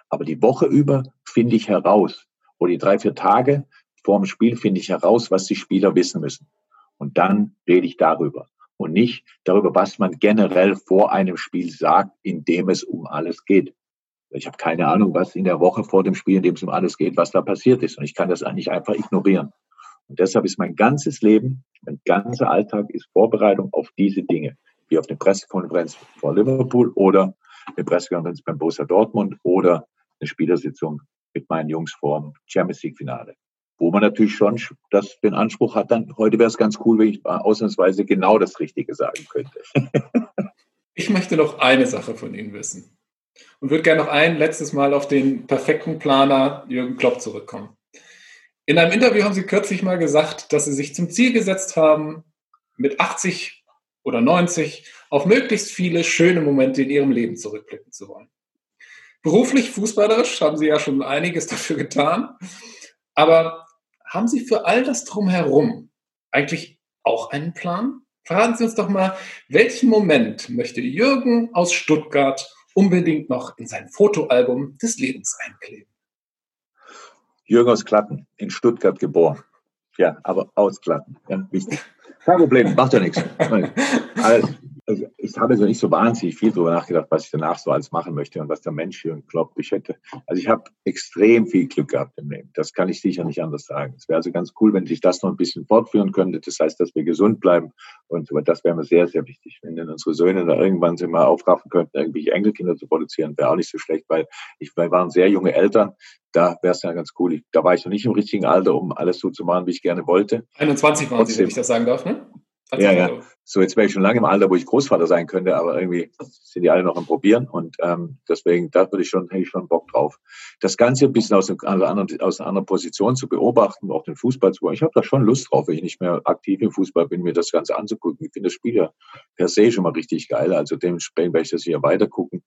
S1: aber die Woche über finde ich heraus, oder die drei, vier Tage vor dem Spiel finde ich heraus, was die Spieler wissen müssen. Und dann rede ich darüber und nicht darüber, was man generell vor einem Spiel sagt, in dem es um alles geht. Ich habe keine Ahnung, was in der Woche vor dem Spiel, in dem es um alles geht, was da passiert ist. Und ich kann das eigentlich einfach ignorieren. Und deshalb ist mein ganzes Leben, mein ganzer Alltag ist Vorbereitung auf diese Dinge. Wie auf eine Pressekonferenz vor Liverpool oder eine Pressekonferenz beim Borussia Dortmund oder eine Spielersitzung mit meinen Jungs vor dem Champions League Finale. Wo man natürlich schon das, den Anspruch hat, dann heute wäre es ganz cool, wenn ich ausnahmsweise genau das Richtige sagen könnte.
S2: ich möchte noch eine Sache von Ihnen wissen und würde gerne noch ein letztes Mal auf den perfekten Planer Jürgen Klopp zurückkommen. In einem Interview haben Sie kürzlich mal gesagt, dass Sie sich zum Ziel gesetzt haben, mit 80 oder 90 auf möglichst viele schöne Momente in Ihrem Leben zurückblicken zu wollen. Beruflich, fußballerisch haben Sie ja schon einiges dafür getan. Aber haben Sie für all das drumherum eigentlich auch einen Plan? Verraten Sie uns doch mal, welchen Moment möchte Jürgen aus Stuttgart unbedingt noch in sein Fotoalbum des Lebens einkleben?
S1: Jürgen aus Klatten, in Stuttgart geboren. Ja, aber aus Klatten. Ja, wichtig. Kein Problem, macht ja nichts. Also, also ich habe also nicht so wahnsinnig viel darüber nachgedacht, was ich danach so alles machen möchte und was der Mensch hier glaubt, ich hätte. Also ich habe extrem viel Glück gehabt im Leben. Das kann ich sicher nicht anders sagen. Es wäre also ganz cool, wenn sich das noch ein bisschen fortführen könnte. Das heißt, dass wir gesund bleiben. Und das wäre mir sehr, sehr wichtig. Wenn denn unsere Söhne da irgendwann sich mal aufraffen könnten, irgendwelche Enkelkinder zu produzieren, wäre auch nicht so schlecht, weil ich, wir waren sehr junge Eltern. Da wäre es ja ganz cool. Ich, da war ich noch nicht im richtigen Alter, um alles so zu machen, wie ich gerne wollte.
S2: 21 waren Sie, wenn ich das sagen darf, ne?
S1: Ja, ja. So, jetzt wäre ich schon lange im Alter, wo ich Großvater sein könnte, aber irgendwie sind die alle noch am Probieren und ähm, deswegen, da würde ich schon, hätte ich schon Bock drauf. Das Ganze ein bisschen aus, einer anderen, aus einer anderen Position zu beobachten, auch den Fußball zu. Ich habe da schon Lust drauf, wenn ich nicht mehr aktiv im Fußball bin, mir das Ganze anzugucken. Ich finde das Spiel ja per se schon mal richtig geil. Also dementsprechend werde ich das hier weiter gucken.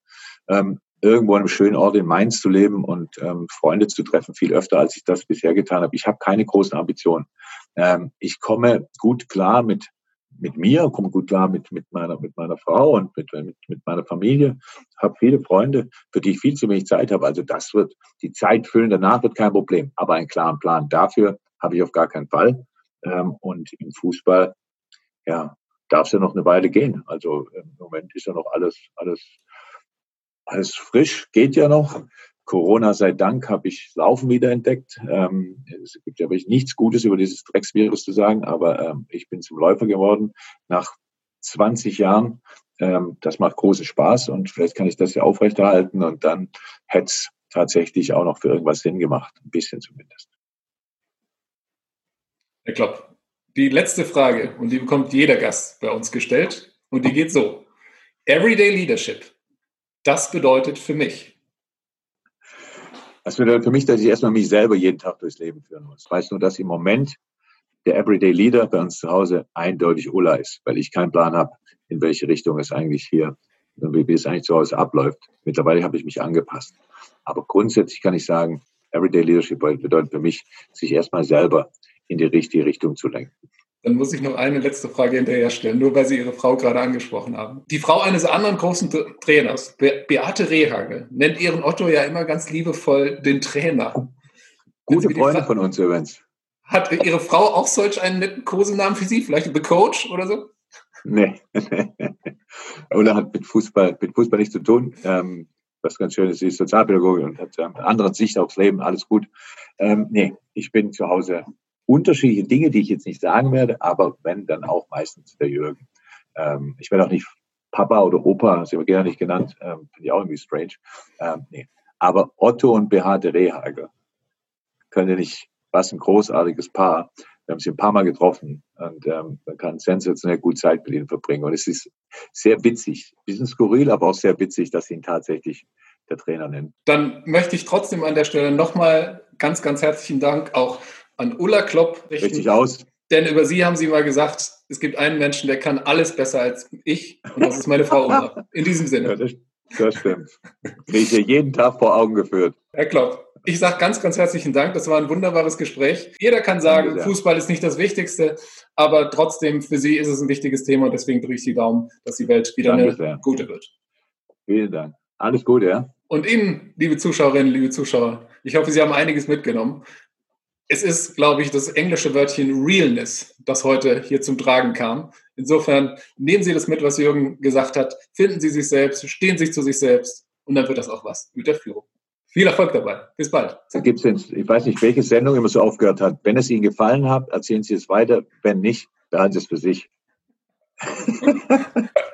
S1: Ähm, irgendwo an einem schönen Ort in Mainz zu leben und ähm, Freunde zu treffen, viel öfter, als ich das bisher getan habe. Ich habe keine großen Ambitionen. Ähm, ich komme gut klar mit mit mir, komme gut klar mit, mit, meiner, mit meiner Frau und mit, mit, mit meiner Familie, habe viele Freunde, für die ich viel zu wenig Zeit habe. Also das wird, die Zeit füllen danach wird kein Problem. Aber einen klaren Plan dafür habe ich auf gar keinen Fall. Ähm, und im Fußball, ja, darf es ja noch eine Weile gehen. Also im Moment ist ja noch alles, alles, alles frisch, geht ja noch. Corona sei Dank habe ich Laufen wiederentdeckt. Ähm, es gibt ja wirklich nichts Gutes über dieses Drecksvirus zu sagen, aber ähm, ich bin zum Läufer geworden nach 20 Jahren. Ähm, das macht großen Spaß und vielleicht kann ich das ja aufrechterhalten und dann hätte es tatsächlich auch noch für irgendwas Sinn gemacht, ein bisschen zumindest.
S2: Herr Klopp, die letzte Frage und die bekommt jeder Gast bei uns gestellt und die geht so. Everyday Leadership, das bedeutet für mich
S1: das bedeutet für mich, dass ich erstmal mich selber jeden Tag durchs Leben führen muss. Ich weiß nur, dass im Moment der Everyday Leader bei uns zu Hause eindeutig Ulla ist, weil ich keinen Plan habe, in welche Richtung es eigentlich hier, wie es eigentlich zu Hause abläuft. Mittlerweile habe ich mich angepasst. Aber grundsätzlich kann ich sagen, Everyday Leadership bedeutet für mich, sich erstmal selber in die richtige Richtung zu lenken.
S2: Dann muss ich noch eine letzte Frage hinterher stellen, nur weil Sie Ihre Frau gerade angesprochen haben. Die Frau eines anderen großen Trainers, Be Beate Rehagel, nennt ihren Otto ja immer ganz liebevoll den Trainer.
S1: Gute Freunde von uns übrigens.
S2: Hat Ihre Frau auch solch einen netten Kosenamen für Sie? Vielleicht The Coach oder so?
S1: Nee. Oder hat mit Fußball, mit Fußball nichts zu tun. Ähm, was ganz schön ist, sie ist Sozialpädagogin und hat ähm, andere Sicht aufs Leben, alles gut. Ähm, nee, ich bin zu Hause unterschiedliche Dinge, die ich jetzt nicht sagen werde, aber wenn, dann auch meistens der Jürgen. Ähm, ich werde auch nicht Papa oder Opa, das haben wir gerne nicht genannt, ähm, finde ich auch irgendwie strange. Ähm, nee. Aber Otto und Beate Rehagel können ja nicht, was ein großartiges Paar. Wir haben sie ein paar Mal getroffen und ähm, man kann sensationell gut Zeit mit ihnen verbringen. Und es ist sehr witzig, ein bisschen skurril, aber auch sehr witzig, dass sie ihn tatsächlich der Trainer nennen.
S2: Dann möchte ich trotzdem an der Stelle nochmal ganz, ganz herzlichen Dank auch an Ulla Klopp
S1: richten. Richtig aus.
S2: Denn über Sie haben Sie mal gesagt, es gibt einen Menschen, der kann alles besser als ich und das ist meine Frau Oma. In diesem Sinne.
S1: Ja, das, das stimmt. Kriege ich hier jeden Tag vor Augen geführt.
S2: Herr Klopp, ich sage ganz, ganz herzlichen Dank. Das war ein wunderbares Gespräch. Jeder kann sagen, Fußball ist nicht das Wichtigste, aber trotzdem für Sie ist es ein wichtiges Thema und deswegen drücke ich die Daumen, dass die Welt wieder Danke eine sehr. gute wird.
S1: Vielen Dank. Alles Gute, ja.
S2: Und Ihnen, liebe Zuschauerinnen, liebe Zuschauer, ich hoffe, Sie haben einiges mitgenommen. Es ist, glaube ich, das englische Wörtchen Realness, das heute hier zum Tragen kam. Insofern nehmen Sie das mit, was Jürgen gesagt hat. Finden Sie sich selbst, stehen Sie zu sich selbst und dann wird das auch was mit der Führung. Viel Erfolg dabei. Bis bald.
S1: Da gibt's jetzt, ich weiß nicht, welche Sendung immer so aufgehört hat. Wenn es Ihnen gefallen hat, erzählen Sie es weiter. Wenn nicht, behalten Sie es für sich.